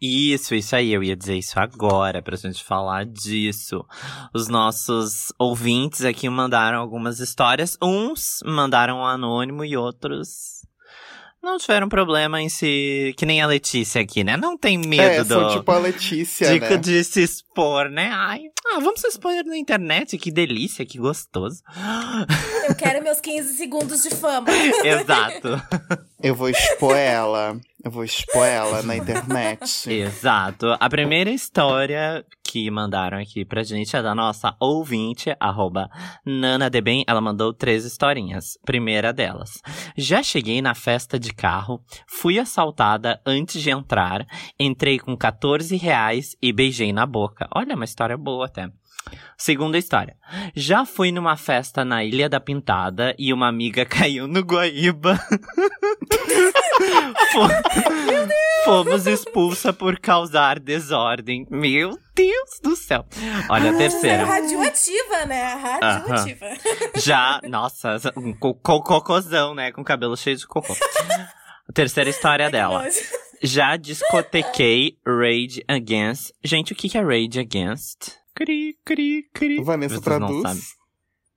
Isso, isso aí, eu ia dizer isso agora, pra gente falar disso. Os nossos ouvintes aqui mandaram algumas histórias. Uns mandaram anônimo e outros não tiveram problema em se. Que nem a Letícia aqui, né? Não tem medo é, do. São tipo a Letícia. De, né? de se expor, né? Ai, ah, vamos se expor na internet, que delícia, que gostoso. Eu quero meus 15 segundos de fama. (laughs) Exato. Eu vou expor ela. Eu vou expor ela na internet. Exato. A primeira história que mandaram aqui pra gente é da nossa ouvinte, arroba NanaDebem. Ela mandou três historinhas. Primeira delas. Já cheguei na festa de carro, fui assaltada antes de entrar, entrei com 14 reais e beijei na boca. Olha, uma história boa até. Segunda história. Já fui numa festa na Ilha da Pintada e uma amiga (laughs) caiu no Guaíba. (laughs) Fomos expulsa por causar desordem. Meu Deus do céu. Olha a terceira. radioativa, né? Radioativa. Uh -huh. Já, nossa, um cocôzão, né? Com cabelo cheio de cocô. A terceira história dela. Já discotequei Rage Against. Gente, o que é Rage Against? Cri, cri, cri. Vanessa Vocês traduz.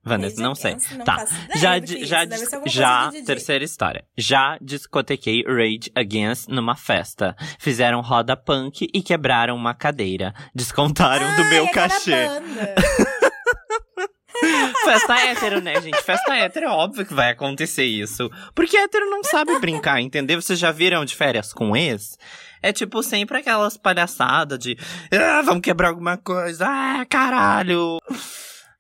Vanessa, não sei. Não tá. Já, já, já, terceira história. Já discotequei Rage Against numa festa. Fizeram roda punk e quebraram uma cadeira. Descontaram ah, do meu cachê. (laughs) Festa hétero, né, gente? Festa hétero é óbvio que vai acontecer isso. Porque hétero não sabe brincar, entendeu? Vocês já viram de férias com ex? É tipo sempre aquelas palhaçadas de ah, vamos quebrar alguma coisa, ah, caralho.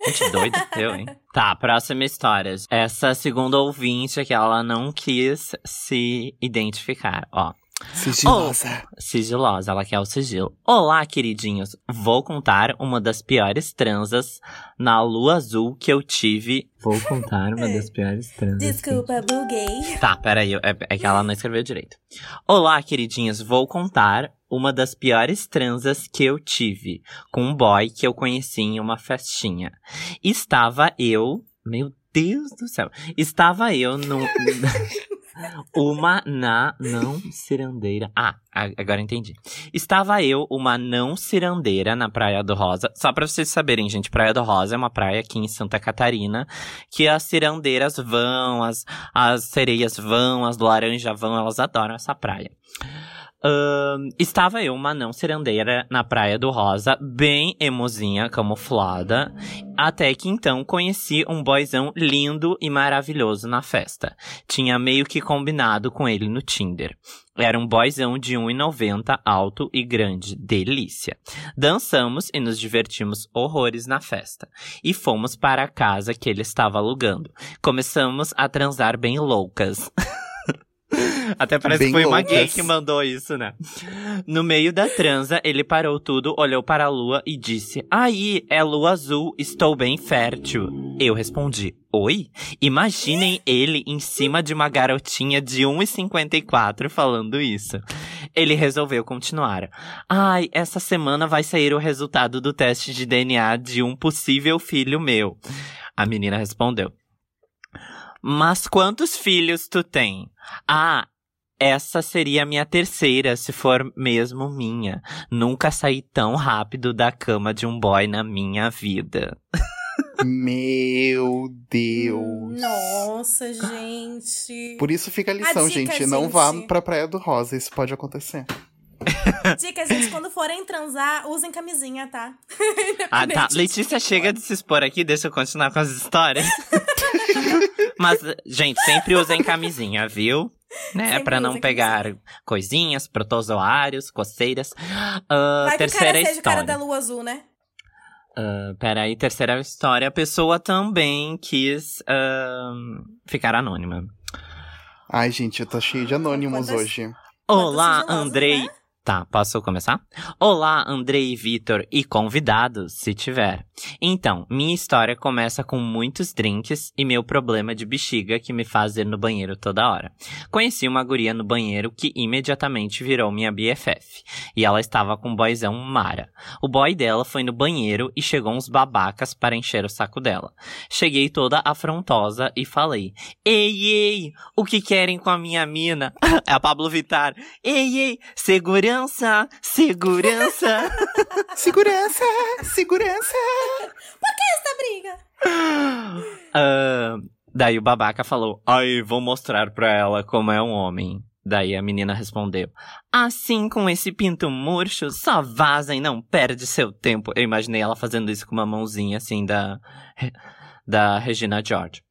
Gente doida, (laughs) eu, hein? Tá, próxima história. Essa segunda ouvinte é que ela não quis se identificar, ó. Sigilosa. Oh, sigilosa, ela quer o sigilo. Olá, queridinhos. Vou contar uma das piores transas na lua azul que eu tive. Vou contar uma das piores transas. Desculpa, que... buguei. Tá, peraí, é, é que ela não escreveu direito. Olá, queridinhos. Vou contar uma das piores transas que eu tive com um boy que eu conheci em uma festinha. Estava eu. Meu Deus do céu. Estava eu no. (laughs) Uma na não cirandeira. Ah, agora entendi. Estava eu, uma não cirandeira, na Praia do Rosa. Só pra vocês saberem, gente, Praia do Rosa é uma praia aqui em Santa Catarina que as cirandeiras vão, as, as sereias vão, as laranjas vão, elas adoram essa praia. Uh, estava eu, uma não cirandeira, na Praia do Rosa, bem emozinha, camuflada, até que então conheci um boyzão lindo e maravilhoso na festa. Tinha meio que combinado com ele no Tinder. Era um boyzão de 1,90, alto e grande. Delícia. Dançamos e nos divertimos horrores na festa. E fomos para a casa que ele estava alugando. Começamos a transar bem loucas. (laughs) (laughs) Até parece Bem que foi uma gay que mandou isso, né? No meio da transa, ele parou tudo, olhou para a lua e disse: Aí, é lua azul, estou bem fértil. Eu respondi: Oi? Imaginem ele em cima de uma garotinha de 1,54 falando isso. Ele resolveu continuar. Ai, essa semana vai sair o resultado do teste de DNA de um possível filho meu. A menina respondeu. Mas quantos filhos tu tem? Ah, essa seria a minha terceira, se for mesmo minha. Nunca saí tão rápido da cama de um boy na minha vida. Meu Deus. Nossa, gente. Por isso fica a lição, a dica, gente. Não vá pra Praia do Rosa, isso pode acontecer. (laughs) Dica, gente, quando forem transar, usem camisinha, tá? (laughs) ah, tá. Letícia chega de se expor aqui, deixa eu continuar com as histórias. (laughs) Mas, gente, sempre usem camisinha, viu? Né, para não pegar camisinha. coisinhas, protozoários, coceiras. Uh, Vai terceira que o cara história. seja o cara da lua azul, né? Uh, peraí, terceira história. A pessoa também quis uh, ficar anônima. Ai, gente, eu tô cheio de anônimos Quantas- hoje. Olá, Andrei. né? Tá, posso começar? Olá, Andrei e Vitor e convidados, se tiver. Então, minha história começa com muitos drinks e meu problema de bexiga que me faz ir no banheiro toda hora. Conheci uma guria no banheiro que imediatamente virou minha BFF. E ela estava com o boyzão Mara. O boy dela foi no banheiro e chegou uns babacas para encher o saco dela. Cheguei toda afrontosa e falei: Ei, ei, o que querem com a minha mina? (laughs) É a Pablo Vittar. Ei, ei, segurança, segurança. Segurança! (laughs) Segurança! Essa briga. Ah, daí o babaca falou: Ai, vou mostrar pra ela como é um homem. Daí a menina respondeu: Assim com esse pinto murcho, só vaza e não perde seu tempo. Eu imaginei ela fazendo isso com uma mãozinha assim da, da Regina George.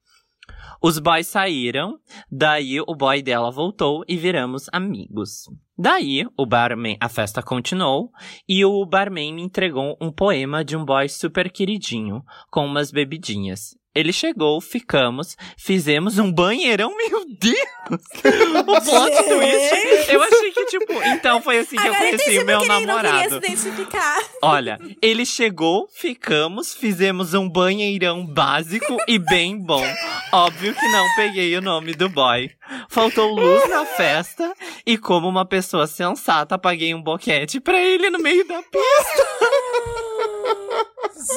Os boys saíram, daí o boy dela voltou e viramos amigos. Daí, o barman, a festa continuou e o barman me entregou um poema de um boy super queridinho, com umas bebidinhas. Ele chegou, ficamos, fizemos um banheirão, (laughs) meu Deus! (laughs) o plot twist, eu achei que, tipo, então foi assim que eu Agora conheci entendi o meu ele não queria namorado. se identificar. Olha, ele chegou, ficamos, fizemos um banheirão básico e bem bom. Óbvio que não peguei o nome do boy. Faltou luz na festa e, como uma pessoa sensata, paguei um boquete pra ele no meio da pista.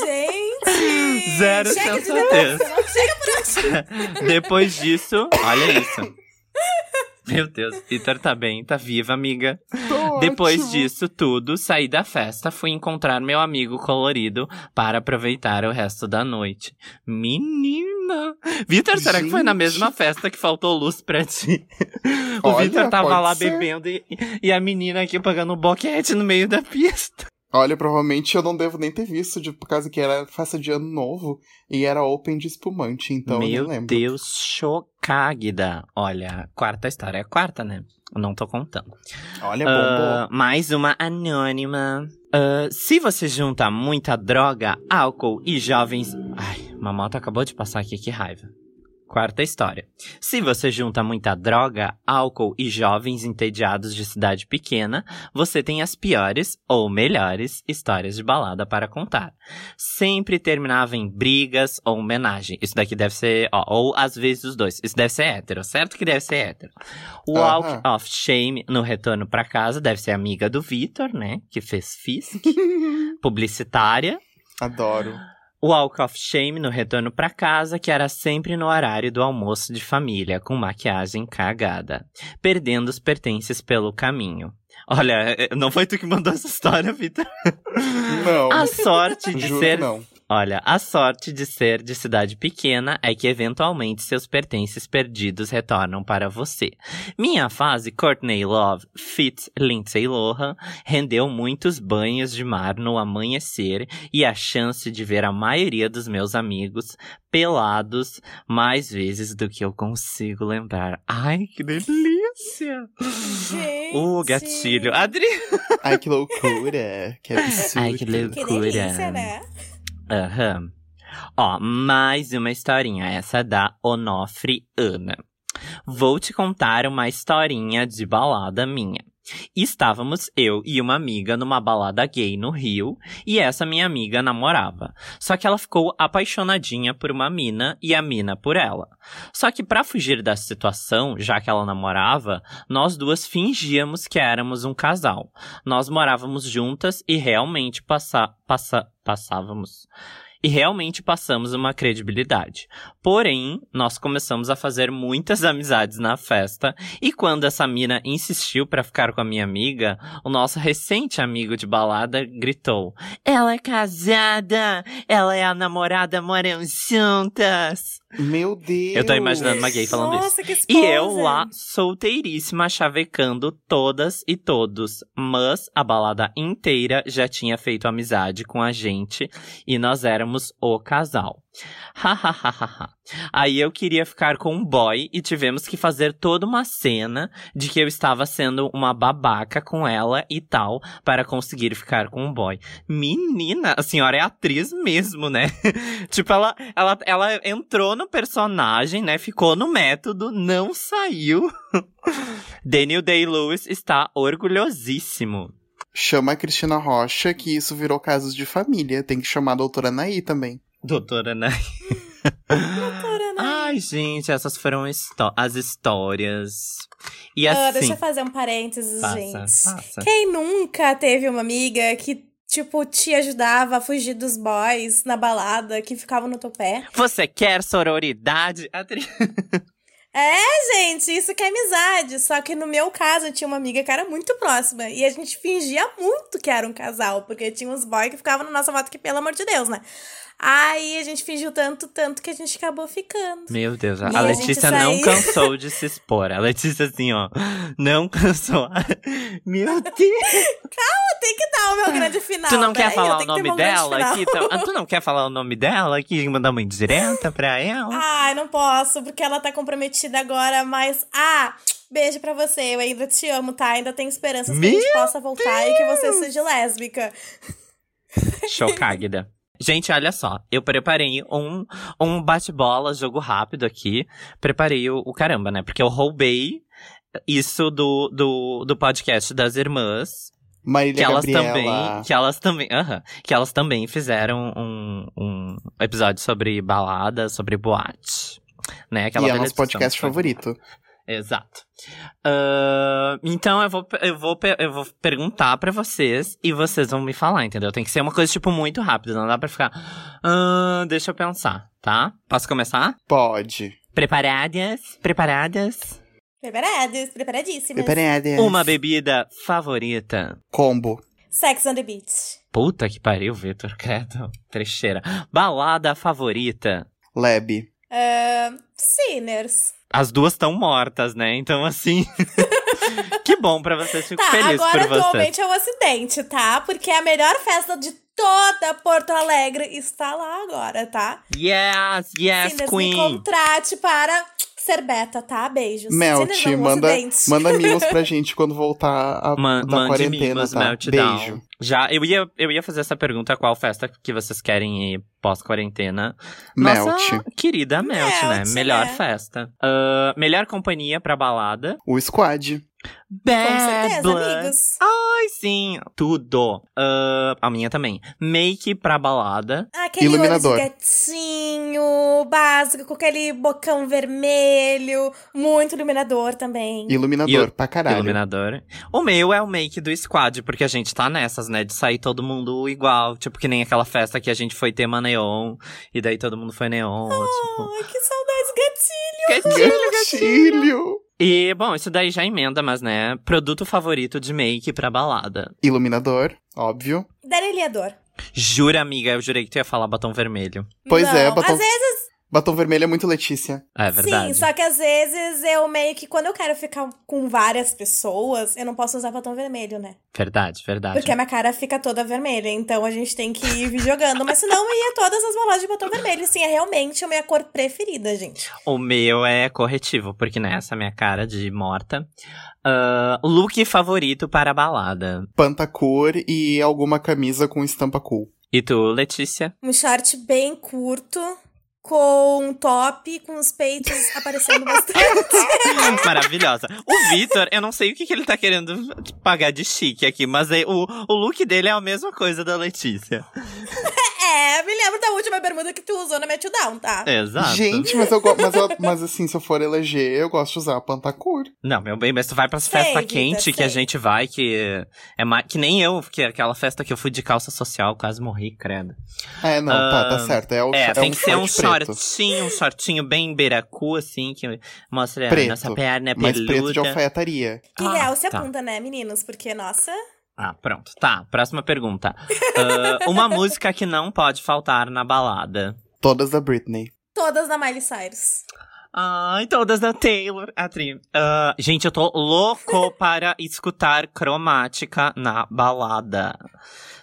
Gente! Zero chega de sensatez. depressão, Chega por hoje. Depois disso, olha isso. (laughs) Meu Deus, Peter tá bem, tá viva, amiga. Tô Depois ótimo. disso tudo, saí da festa, fui encontrar meu amigo colorido para aproveitar o resto da noite. Menina! Vitor, será que foi na mesma festa que faltou luz pra ti? o Vitor tava lá ser. bebendo e, e a menina aqui pagando um boquete no meio da pista. Olha, provavelmente eu não devo nem ter visto, de, por causa que era festa de ano novo e era open de espumante, então eu meu nem lembro. Deus, chocada. Olha, quarta história. É a quarta, né? Eu não tô contando. Olha, bombou. mais uma anônima. Ah, se você junta muita droga, álcool e jovens. Ai, uma moto acabou de passar aqui, que raiva. Quarta história. Se você junta muita droga, álcool e jovens entediados de cidade pequena, você tem as piores ou melhores histórias de balada para contar. Sempre terminava em brigas ou homenagem. Isso daqui deve ser, ó, ou às vezes os dois. Isso deve ser hétero, certo que deve ser hétero. Walk Aham. of Shame no retorno pra casa deve ser amiga do Vitor, né? Que fez Fisk. (laughs) Publicitária. Adoro. Walk of Shame no retorno pra casa, que era sempre no horário do almoço de família, com maquiagem cagada. Perdendo os pertences pelo caminho. Olha, eh, não foi tu que mandou essa história, Vitor? Não, A sorte de ser não. Olha, a sorte de ser de cidade pequena é que eventualmente seus pertences perdidos retornam para você. Minha fase Courtney Love fit Lindsay Lohan rendeu muitos banhos de mar no amanhecer e a chance de ver a maioria dos meus amigos pelados mais vezes do que eu consigo lembrar. Ai, que delícia! Gente. O gatilho. Adri... Ai, que loucura. Que absurdo. (laughs) Ai, que loucura. Que delícia, né? Aham. Ó, mais uma historinha, essa é da Onofre Ana. Vou te contar uma historinha de balada minha. Estávamos eu e uma amiga numa balada gay no Rio e essa minha amiga namorava. Só que ela ficou apaixonadinha por uma mina e a mina por ela. Só que pra fugir da situação, já que ela namorava, nós duas fingíamos que éramos um casal. Nós morávamos juntas e realmente passa, passa, passávamos. E realmente passamos uma credibilidade. Porém, nós começamos a fazer muitas (laughs) amizades na festa, e quando essa mina insistiu pra ficar com a minha amiga, o nosso recente amigo de balada gritou: Ela é casada! Ela é a namorada, moram juntas! Meu Deus. Eu tô imaginando uma gay falando isso. Nossa, que E eu lá, solteiríssima, chavecando todas e todos. Mas a balada inteira já tinha feito amizade com a gente e nós éramos o casal. Hahaha. Aí eu queria ficar com um boy e tivemos que fazer toda uma cena de que eu estava sendo uma babaca com ela e tal para conseguir ficar com um boy. Menina, a senhora é atriz mesmo, né? (laughs) tipo, ela, ela, ela entrou no personagem, né? Ficou no método, não saiu. (laughs) Daniel Day-Lewis está orgulhosíssimo. Chama a Cristina Rocha, que isso virou casos de família. Tem que chamar a doutora Naí também. Doutora Nay. Doutora, né? Ai, gente, essas foram as histórias. E Ah, assim. deixa eu fazer um parênteses, Passa, gente. passa. Quem nunca teve uma amiga que, tipo, te ajudava a fugir dos boys na balada que ficavam no teu pé? Você quer sororidade? (laughs) É, gente, isso que é amizade. Só que no meu caso, eu tinha uma amiga que era muito próxima. E a gente fingia muito que era um casal. Porque tinha uns boys que ficavam na nossa volta que, pelo amor de Deus, né? Aí a gente fingiu tanto, tanto que a gente acabou ficando. Meu Deus, a a Letícia gente não saiu- (laughs) cansou de se expor. A Letícia, assim, ó, não cansou. (laughs) Meu Deus! Tem que dar o meu grande final. tu não quer peraí, falar eu o nome dela aqui? Tu não quer falar o nome dela aqui? Mandar uma indireta pra (laughs) ela? Ai, não posso, porque ela tá comprometida agora, mas. Ah! Beijo pra você, eu ainda te amo, tá? Ainda tenho esperanças que a gente Meu possa voltar e que você seja lésbica. (laughs) Chocáguida. Gente, olha só, eu preparei um, um bate-bola, jogo rápido aqui. Preparei o, o caramba, né? Porque eu roubei isso do, do, do podcast das irmãs. Marília que elas Gabriela. também. Que elas também. aham, que elas também fizeram um, um episódio sobre balada, sobre boate. Né? Aquela E é nosso podcast foi- favorito. Exato. Ahn, então eu vou, eu, vou, eu vou perguntar pra vocês e vocês vão me falar, entendeu? Tem que ser uma coisa, tipo, muito rápida. Não dá pra ficar. "Ah, deixa eu pensar, tá? Posso começar? Pode. Preparadas? Preparadas? Preparadas, preparadíssimas. Preparadas. Uma bebida favorita? Combo. Sex on the Beach. Puta que pariu, Vitor. Credo. Trecheira. Balada favorita? Lab. Sinners. As duas estão mortas, né? Então, assim. (laughs) que bom pra vocês. Fico Tá, feliz agora por vocês. atualmente é um acidente, tá? Porque a melhor festa de toda Porto Alegre está lá agora, tá? Yes, yes, Sinners, Queen. me contrate para ser beta, tá? Beijos. Melt, é manda, manda mimos pra (laughs) gente quando voltar a, Man, da mande quarentena, mimos, tá? meltdown. Beijo. Já, eu ia, eu ia fazer essa pergunta, qual festa que vocês querem ir pós-quarentena? Nossa Melt. querida Melt, né? Melt, Melhor né? festa. Ah, melhor companhia pra balada. O Squad. Com Bad certeza, Blood. amigos. Ai, sim, tudo. Ah, a minha também. Make pra balada. Aquele Iluminador. olho de gatinho, básico, com aquele bocão vermelho, muito iluminador também. Iluminador, o- pra caralho. Iluminador. O meu é o make do squad, porque a gente tá nessas, né? De sair todo mundo igual. Tipo, que nem aquela festa que a gente foi tema neon. E daí todo mundo foi neon. tipo. Ai, que saudades, gatinho. Gatilho, Gatilho. E, bom, isso daí já emenda, mas, né? Produto favorito de make pra balada. Iluminador, óbvio. Dareliador. Jura, amiga, eu jurei que tu ia falar batom vermelho. Pois Não, é, batom, Às vezes, batom vermelho é muito Letícia. É verdade. sim, só que às vezes eu meio que, quando eu quero ficar com várias pessoas, eu não posso usar batom vermelho, né? Verdade, verdade. Porque a minha cara fica toda vermelha, então a gente tem que ir jogando. Mas senão eu ia todas as baladas de batom vermelho. Sim, é realmente a minha cor preferida, gente. O meu é corretivo, porque nessa minha cara de morta. Ah, look favorito para balada. Pantacur e alguma camisa com estampa cool. E tu, Letícia? Um short bem curto, com um top, com os peitos aparecendo bastante. (laughs) Maravilhosa. O Vitor, eu não sei o que, que ele tá querendo pagar de chique aqui, mas é- o, o look dele é a mesma coisa da Letícia. (laughs) é, me lembro da última bermuda que tu usou na Meltdown, tá? Exato. Gente, mas eu. Mas, eu- mas assim, se eu for eleger, eu gosto de usar Pantacur. Não, meu bem, mas tu vai pras festas quentes que a sei. gente vai, que é mais, que nem eu, que é aquela festa que eu fui de calça social, quase morri, credo. É, não, tá, tá Ah, certo. É, o, É, é tem um que ser um preto. shortinho, um shortinho bem beiracu, assim, que mostra Preto, a nossa perna Mas peluda. preto de alfaiataria. Que Ah, real se tá. apunta, né, meninos? Porque, nossa. Ah, pronto. Tá, próxima pergunta. Ah, uma (laughs) música que não pode faltar na balada. Todas da Britney. Todas da Miley Cyrus. Ai, todas da Taylor. A tri. Ah, gente, eu tô louco (laughs) para escutar cromática na balada.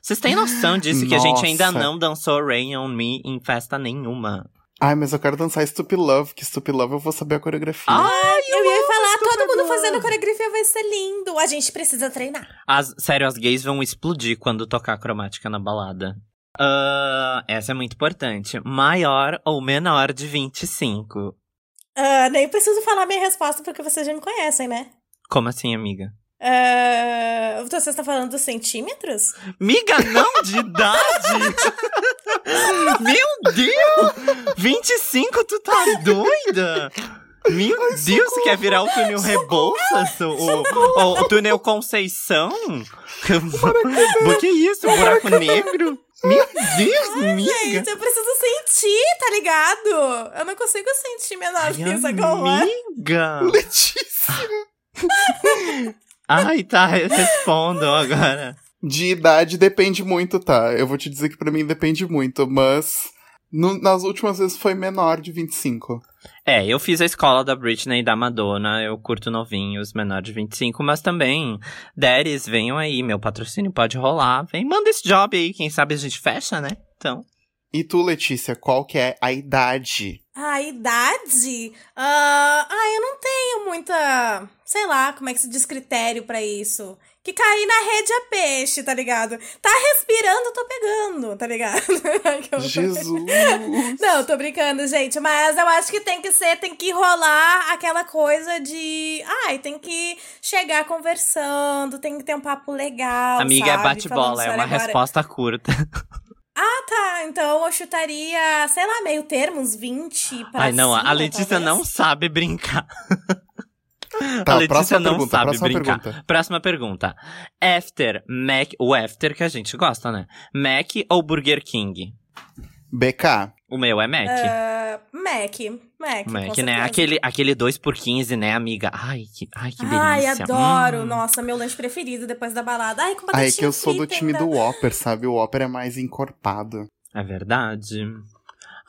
Vocês têm noção disso que a gente ainda não dançou Rain on Me em festa nenhuma? Ai, mas eu quero dançar Stupid Love, que Stupid Love eu vou saber a coreografia. Ai, Eu ia falar, todo Stupid mundo fazendo coreografia vai ser lindo. A gente precisa treinar. As, sério, as gays vão explodir quando tocar cromática na balada. Ah, essa é muito importante. Maior ou menor de 25? Ah, nem preciso falar minha resposta porque vocês já me conhecem, né? Como assim, amiga? Ah, então você está falando dos centímetros? Miga, não de idade! (laughs) Meu Deus! 25, tu tá doida? Meu Deus, você quer virar o túnel Rebouças? O, o, o túnel Conceição? O que (laughs) é isso? Buraco negro? Meu Deus, miga! Gente, eu preciso sentir, tá ligado? Eu não consigo sentir menor que isso agora. Amiga! Letícia! Ai, tá, respondam agora. De idade depende muito, tá? Eu vou te dizer que pra mim depende muito, mas no- nas últimas vezes foi menor de 25. É, eu fiz a escola da Britney e da Madonna, eu curto novinhos, menor de 25, mas também, Deres, venham aí, meu patrocínio pode rolar, vem, manda esse job aí, quem sabe a gente fecha, né? Então, E tu, Letícia, qual que é a idade? A idade? Ah, ah, eu não tenho muita. Sei lá, como é que se diz critério pra isso. Que cair na rede é peixe, tá ligado? Tá respirando, eu tô pegando, tá ligado? (laughs) Jesus! Não, tô brincando, gente. Mas eu acho que tem que ser, tem que rolar aquela coisa de. Ai, tem que chegar conversando, tem que ter um papo legal. amiga, é sabe? bate-bola, Falando é uma agora. resposta curta. (laughs) Ah, tá. Então eu chutaria, sei lá, meio termo, uns 20 pra Ai, não, a cima, Letícia talvez. não sabe brincar. (laughs) Tá, a Letícia próxima não pergunta, sabe próxima brincar. pergunta. Próxima pergunta. After, Mac, o after que a gente gosta, né? Mac ou Burger King? BK. O meu é Mac. Ah, Mac. Mac, Mac, com né? Aquele, aquele 2 por 15 né, amiga? Ai, que, ai, que delícia. Ai, adoro. Hum. Nossa, meu lanche preferido depois da balada. Ai, com Ai, é que eu sou do time ainda. do Whopper, sabe? O Whopper é mais encorpado. É verdade.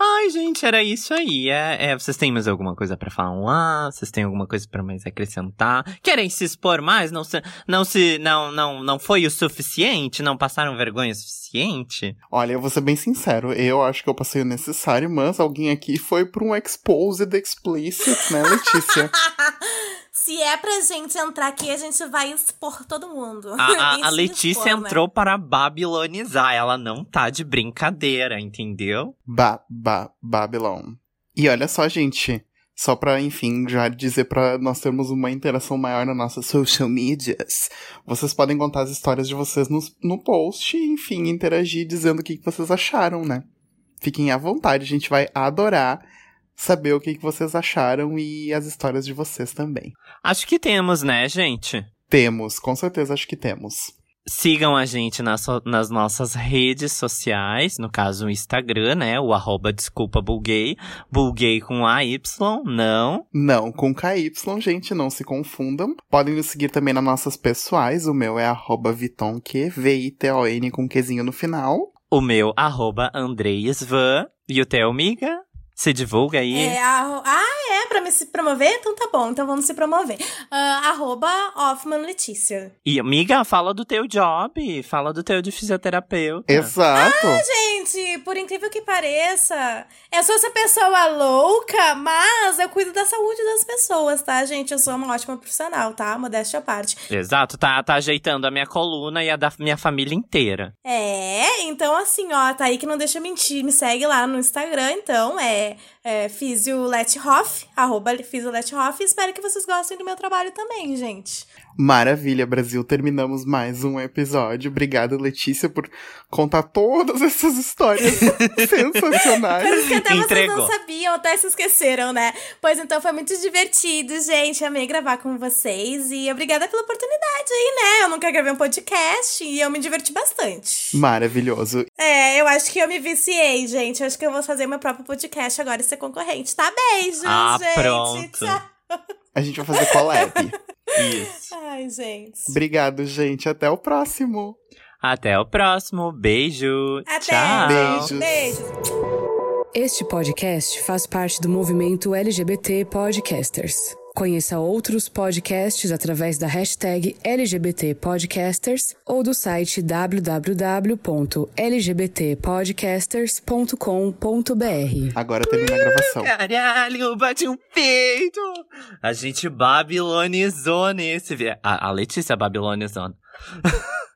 Ai, gente, era isso aí. É, é, vocês têm mais alguma coisa pra falar? Vocês têm alguma coisa pra mais acrescentar? Querem se expor mais? Não se, não se, não, não, não foi o suficiente? Não passaram vergonha o suficiente? Olha, eu vou ser bem sincero, eu acho que eu passei o necessário, mas alguém aqui foi pra um exposed explicit, né, Letícia? (laughs) Se é pra gente entrar aqui, a gente vai expor todo mundo. A, a- (laughs) a Letícia expor, né? entrou para babilonizar. Ela não tá de brincadeira, entendeu? Ba, ba, Babylon. E olha só, gente, só pra, enfim, já dizer pra nós termos uma interação maior nas nossas social medias, vocês podem contar as histórias de vocês no, no post e, enfim, interagir dizendo o que, que vocês acharam, né? Fiquem à vontade, a gente vai adorar saber o que, que vocês acharam e as histórias de vocês também. Acho que temos, né, gente? Temos, com certeza acho que temos. Sigam a gente nas, so- nas nossas redes sociais, no caso o Instagram, né? O arroba desculpa bulgay. Bulgay com AY, não. Não, com KY, gente, não se confundam. Podem nos seguir também nas nossas pessoais. O meu é arroba Vitonque, V-I-T-O-N com Qzinho no final. O meu, arroba Andreisvan. E o teu, amiga? Se divulga aí. É, arro- Ah, é? Pra me se promover? Então tá bom, então vamos se promover. Ah, arroba Hoffman Letícia. E, amiga, fala do teu job. Fala do teu de fisioterapeuta. Exato! Gente, por incrível que pareça, eu sou essa pessoa louca, mas eu cuido da saúde das pessoas, tá, gente? Eu sou uma ótima profissional, tá? Modéstia à parte. Exato, tá, tá ajeitando a minha coluna e a da minha família inteira. É, então assim, ó, tá aí que não deixa mentir. Me segue lá no Instagram, então, é, é Fisiolethoff, arroba Fisiolethoff. Espero que vocês gostem do meu trabalho também, gente. Maravilha, Brasil. Terminamos mais um episódio. Obrigada, Letícia, por contar todas essas histórias (laughs) sensacionais. Coisas que até Entregou. vocês não sabiam, até se esqueceram, né? Pois então foi muito divertido, gente. Amei gravar com vocês e obrigada pela oportunidade aí, né? Eu nunca gravei um podcast e eu me diverti bastante. Maravilhoso. É, eu acho que eu me viciei, gente. Eu acho que eu vou fazer meu próprio podcast agora e ser concorrente, tá? Beijos, Ah, gente. pronto. Tchau. A gente vai fazer collab. (laughs) Isso. Ai, gente. Obrigado, gente. Até o próximo. Até o próximo. Beijo. Até. Tchau. Beijos. Beijos. Este podcast faz parte do movimento LGBT Podcasters. Conheça outros podcasts através da hashtag LGBT Podcasters ou do site www.lgbtpodcasters.com.br. Agora termina a gravação. Caralho, bate um peito! A gente babilonizou nesse. A, a Letícia babilonizou. (laughs)